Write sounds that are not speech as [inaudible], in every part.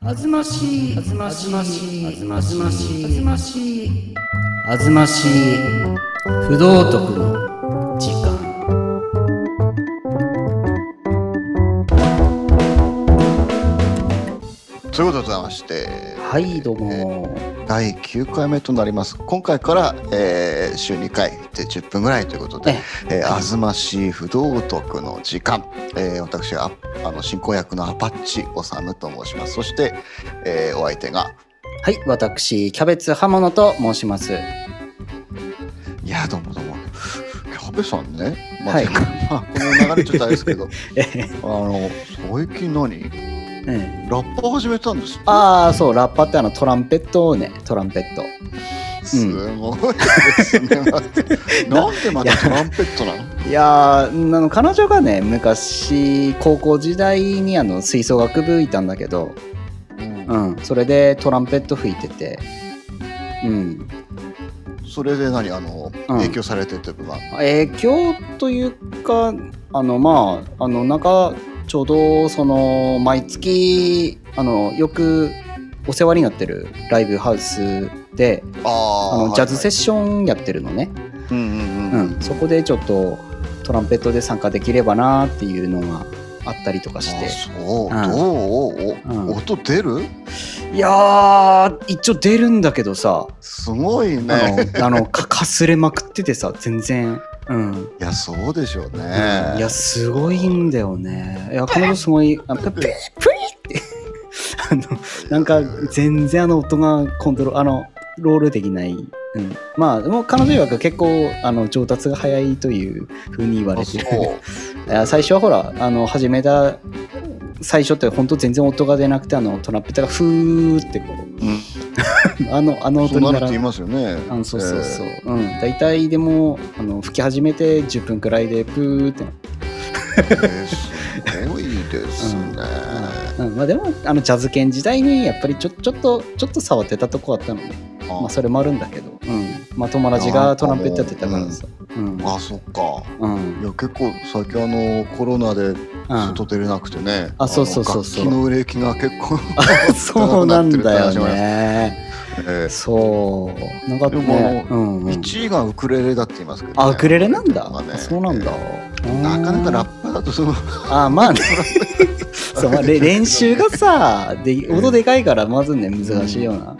あずましい、あずましい、あずましい、あずましい、あずましい、不道徳。のということでございまして、はい、どうも。第9回目となります。今回から、えー週2回で10分ぐらいということで、えー、あずましい不道徳の時間、えー私があの進行役のアパッチおさむと申します。そして、えーお相手が、はい、私、キャベツ刃物と申します。いや、どうもどうも。キャベさんね、まあはいまあ、この流れちょっとあれですけど、[laughs] あの、最近何？うん。ラッパ始めたんですああ、そう、ラッパってあのトランペットをね、トランペット。すごいですね。[laughs] なんでまたトランペットなの？いやーあの彼女がね昔高校時代にあの吹奏楽部いたんだけど、うん。うん、それでトランペット吹いてて、うん、それで何あの、うん。影響されてって部分影響というかあのまああのなんかちょうどその毎月あのよくお世話になってるライブハウスであのジャズセッョションやってるのね、ン、うんうんううん。ん、そこでちょっとトランペットで参加できればなっていうのがあったりとかして。あそう、うん。どう？お、うん。音出る？いやー一応出るんだけどさ。すごいあねのあのかかすれまくっててさ全然うん。いやそうでしょうね、いやすごいんだよね。いや彼女すごいあ [laughs] プリプリって。[laughs] あのなんか全然あの音がコントロールあのロールできない、うん、まあでも彼女曰く結構あの上達が早いというふうに言われて [laughs] 最初はほらあの始めた最初って本当全然音が出なくてあのトランペットがフーってこうん、う [laughs] あのあのそうなるって言い音にならますよね。あのそうそうそう、うん。大体でもあの吹き始めて10分くらいでプーって。なえーえーすごいですね、うん。まあ、でもあのジャズ犬時代にやっぱりちょちょっとちょっと触ってたとこあったので、まあ、それもあるんだけど、うんまあ、友達がトランペットやってたからさ、うん。あそっか。うん。いや結構最近あのコロナで外出れなくてね、あそうそうそうそう。あの楽器の売れ行きが結構 [laughs] あそうなんだよね。えそう。なんかでもね、うんうん、1位がウクレレだって言いますけど、ね、あウクレレなんだ、まあね。あそうなんだ、えー。なかなかラッッパだとそのあまあね。[laughs] そう、まあ、れ練習がさで音でかいからまずね難しいよな、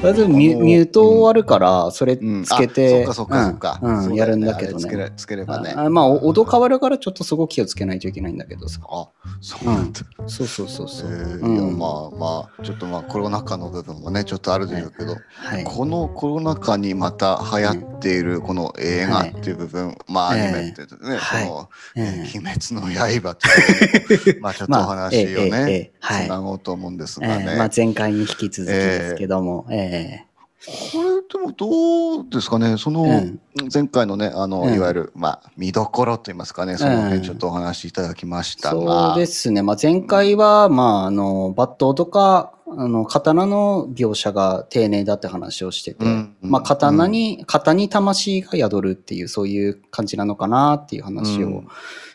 とりあえずミュミュートあるからそれうんつけて、あそっかそっかそっか、うん。うん。そうやるんだけどね。つければね。あまあお音変わるからちょっとそこ気をつけないといけないんだけどさ。あそうなんだ、そうそうそうそう、えーうん。いやまあまあちょっとまあコロナ禍の部分もねちょっとあるでしょうけど、はい。このコロナ禍にまた流行っているこの映画っていう部分、まあアニメってね、ええ。ー鬼滅の刃っていう [laughs] まあちょっとお話をまあえええええねえ、はい。つなごうと思うんですえがね、ーまあ、前回に引き続きですけども、えこれでもどうですかね？その、うん前回のねあの、うんいわゆるまあ見どころといいますかね？そのうん辺ちょっとお話しいただきましーたが、そうですね、まあ、前回は、まあ、あの抜刀とかあの刀の描写が丁寧だって話をしてて、うんまあ、刀に、型に魂が宿るっていうそういう感じなのかなっていう話をうん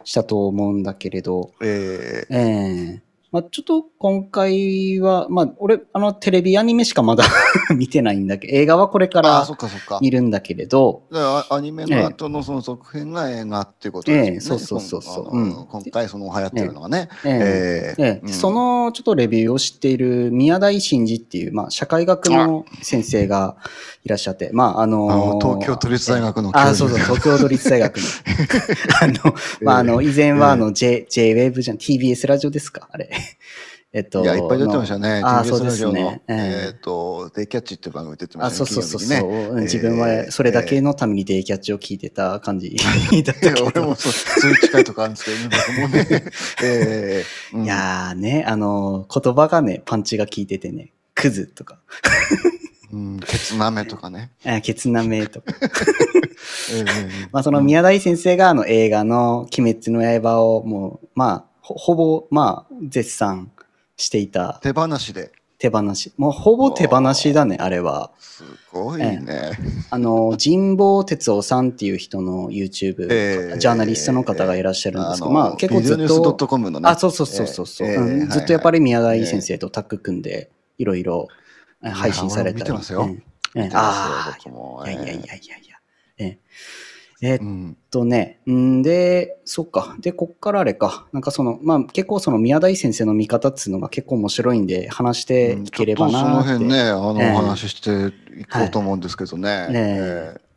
したと思うんだけれど、えーええまあ、ちょっと今回は、まあ、俺、あの、テレビアニメしかまだ [laughs] 見てないんだけど、映画はこれかあらそっかそっか。見るんだけれど、だからアニメの後のその続編が映画っていうことですよね。ええそうそうそうそう。うん。今回その流行ってるのがね。ええ。そのちょっとレビューを知っている宮台真司っていう、まあ、社会学の先生がいらっしゃって、まあ、あのあの東京都立大学の教あ、授そうそう、東京都立大学の。[laughs] あの、まあ、あの、以前はあの、J、J-Wave じゃん、TBS ラジオですかあれ。[laughs] えっと、いやいっぱい出てましたね。あそうですね。えええっとデイキャッチっていう番組出てまあ、したね。そうそうそうそう、自分はそれだけのためにデイキャッチを聞いてた感じだったけど。[laughs] 俺もそうそういう近いとこあるんですけどね、僕もね。え [laughs] いやーね、あの、言葉がね、パンチが効いててね、クズとか、うん、ケツなめとかね。あケツナメとか。ええまあ、その宮台先生があの映画の「鬼滅の刃」をもうまあほほぼまあ絶賛していた手放しで。手放し。もうほぼ手放しだね、あれは。すごいね。あの、神保哲夫さんっていう人の YouTube、えージャーナリストの方がいらっしゃるんですけど、あのまあ結構ずっと、ね。あ、そうそうそうそうそう、えーうんはいずっとやっぱり宮台先生とタッグ組んで、いろいろえ配信されたり。見てますよああ、いやいやいやいやいや。ええっうん。とね、んで、そっか。で、こっからあれか。なんかその、まあ結構その宮台先生の見方っつうのが結構面白いんで、話していければちょっとそなーって。の辺ね、あの、ええお話ししていこうと思うんですけどね。ねええ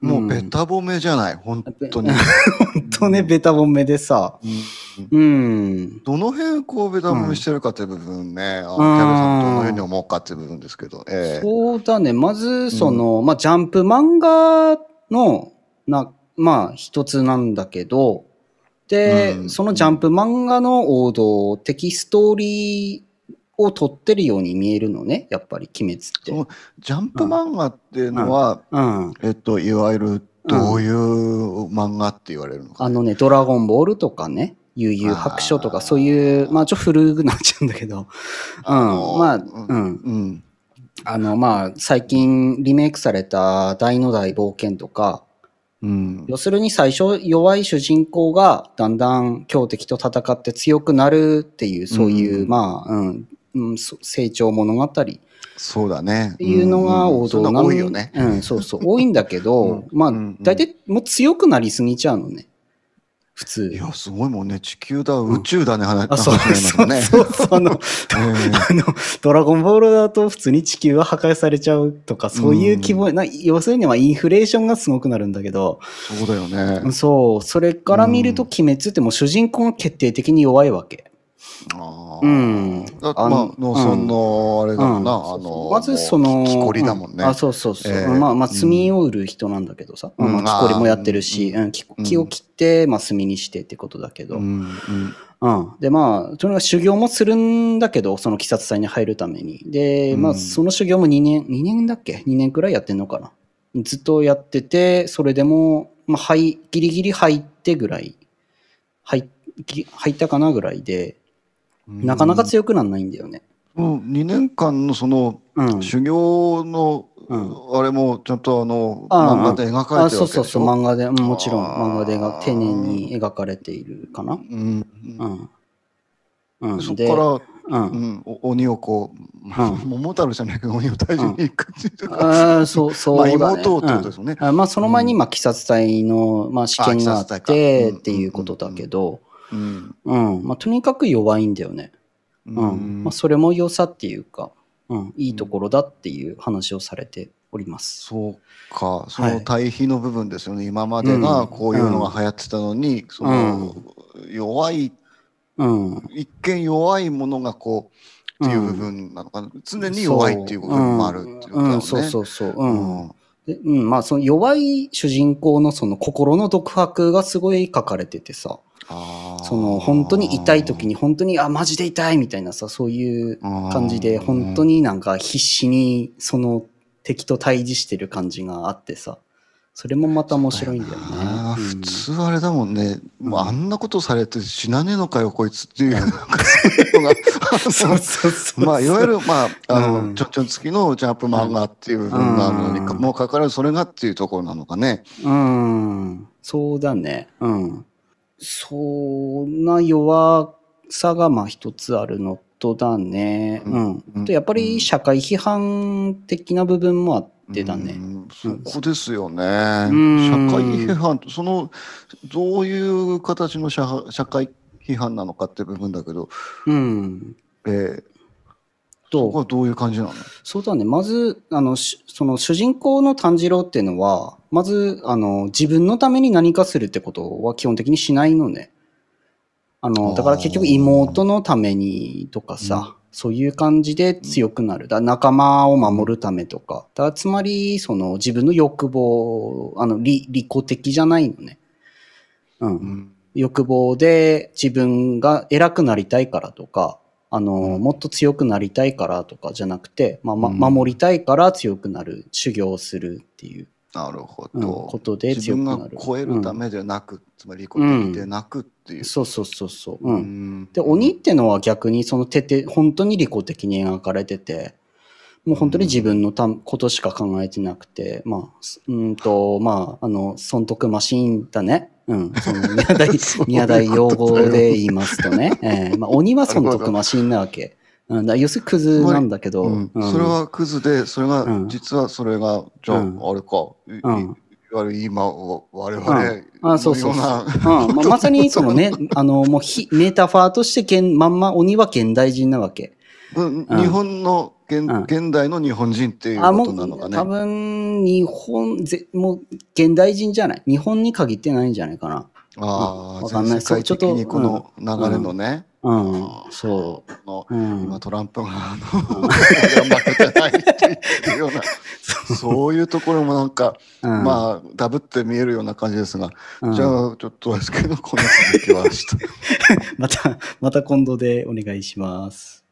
もうべた褒めじゃない、本当に。[laughs] 本当ね、ベタ褒めでさ。うんうん。どの辺こうべた褒めしてるかっていう部分ね、あのキャベさんどの辺に思うかっていう部分ですけど、ええそうだね。まず、その、まあ、ジャンプ漫画の、な、まあ、一つなんだけど、で、うんそのジャンプ漫画の王道的ストーリーを撮ってるように見えるのね、やっぱり、鬼滅って。ジャンプ漫画っていうのは、うん。えっと、いわゆるどういう漫画って言われるのかな、あのね、ドラゴンボールとかね、悠々白書とか、そういう、まあ、ちょっと古くなっちゃうんだけど、うん。まあ、うんうん。うん。あの、まあ、最近リメイクされた大の大冒険とか、うん。要するに最初弱い主人公がだんだん強敵と戦って強くなるっていう、そういう、うんまあ、うん、うん、そ成長物語っそうだね。ていうのが王道ななの多いよね。うん、そうそう、多いんだけど、うんまあうん、大体もう強くなりすぎちゃうのね。普通い。や、すごいもんね。地球だ、宇宙だね、話あ、そう。そうそうそう、あの、え [laughs] あの、ドラゴンボールだと普通に地球が破壊されちゃうとか、そういう規模、な要するにはインフレーションがすごくなるんだけど、えそうだよね。そう、それから見ると鬼滅ってもう主人公が決定的に弱いわけ。あうーんまあ、農村のあれだもんな、うんあの、まずその、木こりだもんね。うあ、そうそうそう。ええまあ、まあ、炭を売る人なんだけどさ。うんまあ、木こりもやってるし、うん木木を切って、まあ、炭にしてってことだけど。ううん。んうんで、まあ、とにかく修行もするんだけど、その鬼殺隊に入るために。で、まあ、うんその修行も2年、2年だっけ ?2 年くらいやってんのかな？ずっとやってて、それでも、まあ、はい、ギリギリ入ってぐらい、入ぎ入ったかなぐらいで、なかなか強くなんないんだよね。もう2年間のそのうん。修行のうんあれもちゃんとあの漫画で描かれてるそうそうそう、漫画で、うんもちろん漫画でが丁寧に描かれているかな。うんうん。うん、そこでから、う。うん鬼をこう、ん [laughs] 桃太郎じゃないけど鬼を退治に行くっていうか、そう、[laughs] そうまあだね。妹ってことですよね。うんあまあ、その前に、まあ、鬼殺隊の、まあ、試験があって、かっていうことだけど、うんうん。まあ、とにかく弱いんだよね。ううん。まあ、それも良さっていうか、うん、いいところだっていう話をされております。そうか、そはいの対比の部分ですよね。今までがこういうのが流行ってたのに、その弱い、うん。一見弱いものがこう、っていう部分なのかな。常に弱いっていう部分もあるっていうことだうん、よね。そうそうそう。う。うんん。でうん、まあ、その弱い主人公のその心の独白がすごい書かれててさ、その本当に痛い時に本当に、あ、マジで痛いみたいなさ、そういう感じで、本当になんか必死にその敵と対峙してる感じがあってさ、それもまた面白いんだよね。普通あれだもんね、もうあんなことされて死なねえのかよこいつっていうのがそうそうそう。[laughs] まあいわゆるまああの、うんちょんちょん付きのジャンプ漫画っていう部分なのにか、うんもうかかるそれがっていうところなのかね。うん、そうだね。うん。そんな弱さがまあ一つあるのとだね。うんとやっぱり社会批判的な部分もあってだね。うんそこですよね。ん社会批判そのどういう形の社社会批判なのかっていう部分だけど、うん。えー、そこと、はどういう感じなの？そうだね。まず、あの、しその主人公の炭治郎っていうのは、まず、あの、自分のために何かするってことは基本的にしないのね。あの、だから結局妹のためにとかさ、そういう感じで強くなる。だ仲間を守るためとか。だつまり、その自分の欲望、あの、利利己的じゃないのね。うん。うん欲望で自分が偉くなりたいからとか、あの、うんもっと強くなりたいからとかじゃなくて、まあ、まうん守りたいから強くなる、修行をするっていう。なるほうんど。ことで自分が強くなる。超えるためでなく、つまり利己的でなくっていう。そうそうそうそう。うん。うんで、鬼ってのは逆にその徹底、本当に利己的に描かれてて、もう本当に自分のたことしか考えてなくて、まあ、すうんと、まあ、あの、損得マシーンだね。うん。その宮台 [laughs] 宮台用語で言いますとね。[laughs] ええまあ、鬼は損得マシーンなわけ。うん、だ要するにクズなんだけど、うんうんそれはクズで、それが、うん実はそれが、じゃあ、うんあれか、いうんいわゆる今、わ我々うんあそうそうそうのようんまあ、まさにそのね、[laughs] あの、もうひメタファーとしてけん、まんま鬼は現代人なわけ。うな、うん日本の現,、うん現代の日本人っていうことなのかう、多ね。分、日本、ぜもう、現代人じゃない。日本に限ってないんじゃないかな。ああ、わかんない全世界的にこの流れのね。うん、そのう。うん今。トランプがあの、俺は負けてないっていうような、[laughs] そういうところもなんか、うんまあ、ダブって見えるような感じですが、うんじゃあ、ちょっとですけど、この続きは明日。[laughs] また、また今度でお願いします。